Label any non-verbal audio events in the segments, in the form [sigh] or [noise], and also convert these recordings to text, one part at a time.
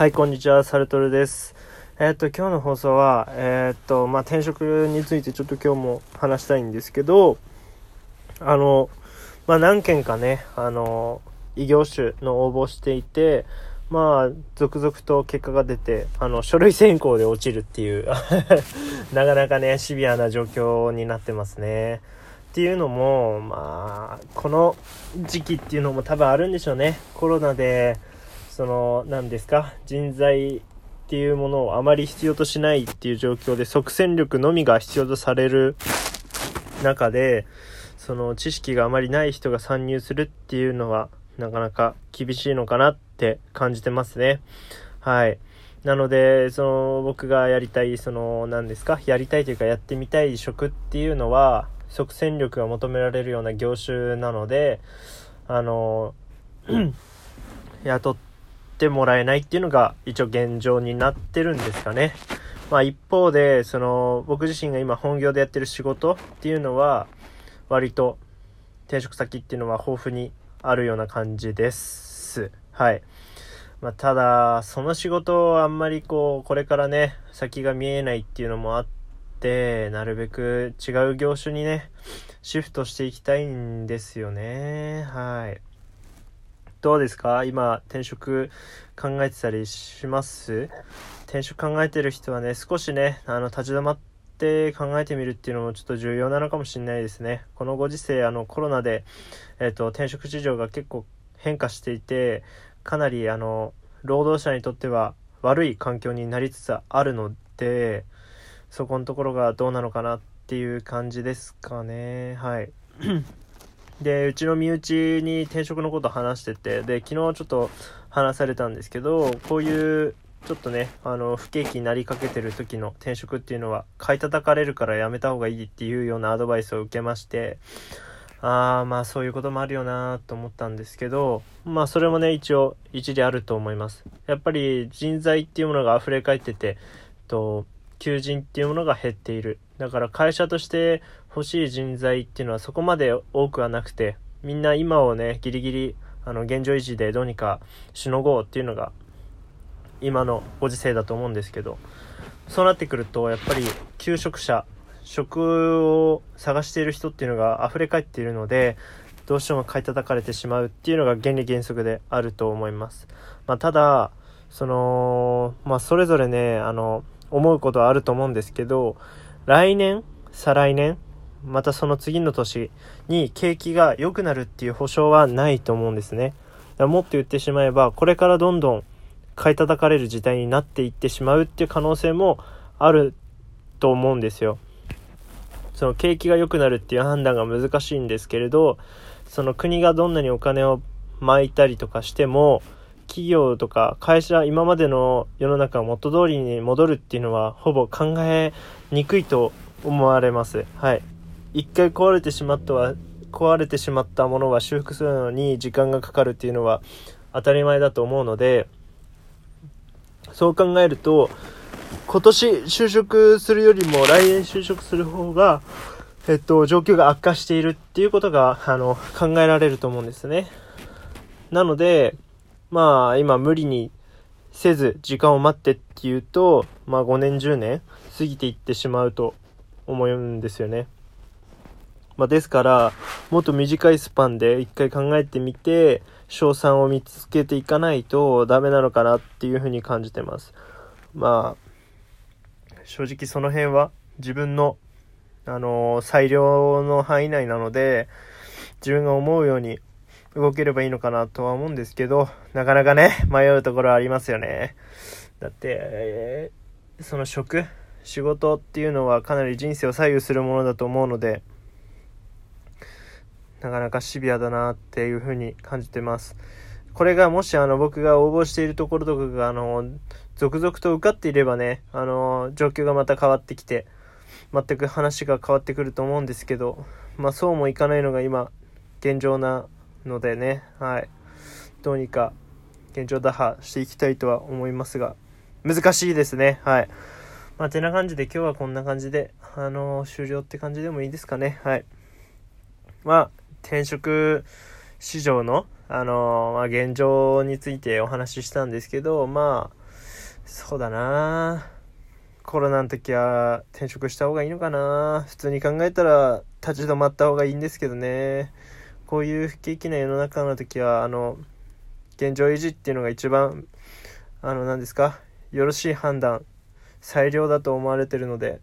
はい、こんにちは、サルトルです。えー、っと、今日の放送は、えー、っと、まあ、転職についてちょっと今日も話したいんですけど、あの、まあ、何件かね、あの、異業種の応募していて、まあ、続々と結果が出て、あの、書類選考で落ちるっていう [laughs] なかなかね、シビアな状況になってますね。っていうのも、まあ、この時期っていうのも多分あるんでしょうね。コロナで、その、何ですか、人材っていうものをあまり必要としないっていう状況で即戦力のみが必要とされる中で、その知識があまりない人が参入するっていうのはなかなか厳しいのかなって感じてますね。はい。なので、その僕がやりたい、その何ですか、やりたいというかやってみたい職っていうのは即戦力が求められるような業種なので、あの、[clears throat] 雇っててもらえないっていうのが一応現状になってるんですかね。まあ一方で、その僕自身が今本業でやってる仕事っていうのは割と転職先っていうのは豊富にあるような感じです。はい。まあ、ただ、その仕事はあんまりこう、これからね、先が見えないっていうのもあって、なるべく違う業種にね、シフトしていきたいんですよね。はい。どうですか？今、転職考えてたりします？転職考えてる人はね、少しね、あの、立ち止まって考えてみるっていうのもちょっと重要なのかもしれないですね。このご時世、あの、コロナで、えっ、ー、と、転職市場が結構変化していて、かなり、あの、労働者にとっては悪い環境になりつつあるので、そこのところがどうなのかなっていう感じですかね。はい。で、うちの身内に転職のこと話してて、で、昨日ちょっと話されたんですけど、こういうちょっとね、あの、不景気になりかけてる時の転職っていうのは、買い叩かれるからやめた方がいいっていうようなアドバイスを受けまして、ああ、まあそういうこともあるよなと思ったんですけど、まあそれもね、一応一理あると思います。やっぱり人材っていうものが溢れ返ってて、と、求人っていうものが減っている。だから会社として欲しい人材っていうのはそこまで多くはなくて、みんな今をね、ギリギリ、あの、現状維持でどうにかしのごうっていうのが、今のご時世だと思うんですけど、そうなってくると、やっぱり、求職者、職を探している人っていうのが溢れ返っているので、どうしても買い叩かれてしまうっていうのが原理原則であると思います。まあ、ただ、その、まあ、それぞれね、あの、思うことはあると思うんですけど、来年、再来年、またその次の年に景気が良くなるっていう保証はないと思うんですね。だもっと言ってしまえば、これからどんどん買い叩かれる時代になっていってしまうっていう可能性もあると思うんですよ。その景気が良くなるっていう判断が難しいんですけれど、その国がどんなにお金を巻いたりとかしても、企業とか会社、今までの世の中元通りに戻るっていうのはほぼ考えにくいと思われます。はい。一回壊れてしまったは、壊れてしまったものは修復するのに時間がかかるっていうのは当たり前だと思うので、そう考えると、今年就職するよりも来年就職する方が、えっと、状況が悪化しているっていうことが、あの、考えられると思うんですね。なので、まあ、今無理にせず時間を待ってっていうと、まあ5年10年過ぎていってしまうと思うんですよね。まあ、ですから、もっと短いスパンで一回考えてみて、賞賛を見つけていかないとダメなのかなっていうふうに感じてます。まあ、正直その辺は自分の、あのー、裁量の範囲内なので、自分が思うように動ければいいのかなとは思うんですけど、なかなかね、迷うところはありますよね。だって、えー、その職、仕事っていうのはかなり人生を左右するものだと思うので、なかなかシビアだなっていうふうに感じてます。これがもしあの僕が応募しているところとかがあの、続々と受かっていればね、あの、状況がまた変わってきて、全く話が変わってくると思うんですけど、まあそうもいかないのが今、現状なのでね、はい。どうにか現状打破していきたいとは思いますが、難しいですね。はい。まあ、てな感じで今日はこんな感じで、あのー、終了って感じでもいいですかね。はい。まあ、転職市場の、あのー、まあ、現状についてお話ししたんですけど、まあ、そうだなコロナの時は転職した方がいいのかな普通に考えたら立ち止まった方がいいんですけどねこういう不景気な世の中の時はあの現状維持っていうのが一番あの何ですかよろしい判断最良だと思われてるので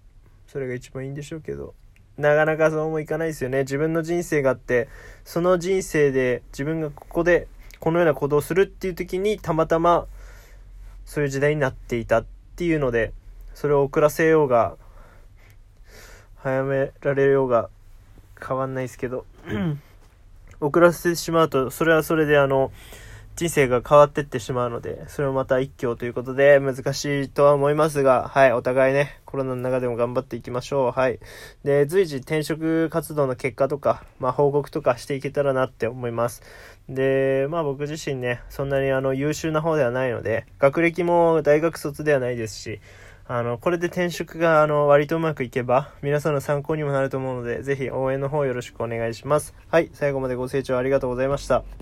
それが一番いいんでしょうけどなかなかそうもいかないですよね。自分の人生があってその人生で自分がここでこのような行動をするっていう時にたまたまそういう時代になっていたっていうのでそれを遅らせようが早められようが変わんないですけど。遅らせてしまうとそれはそれであの人生が変わってってしまうので、それもまた一挙ということで難しいとは思いますが、はい、お互いね、コロナの中でも頑張っていきましょう。はい。で、随時転職活動の結果とか、まあ報告とかしていけたらなって思います。で、まあ僕自身ね、そんなにあの優秀な方ではないので、学歴も大学卒ではないですし、あの、これで転職が、あの、割とうまくいけば、皆さんの参考にもなると思うので、ぜひ応援の方よろしくお願いします。はい、最後までご清聴ありがとうございました。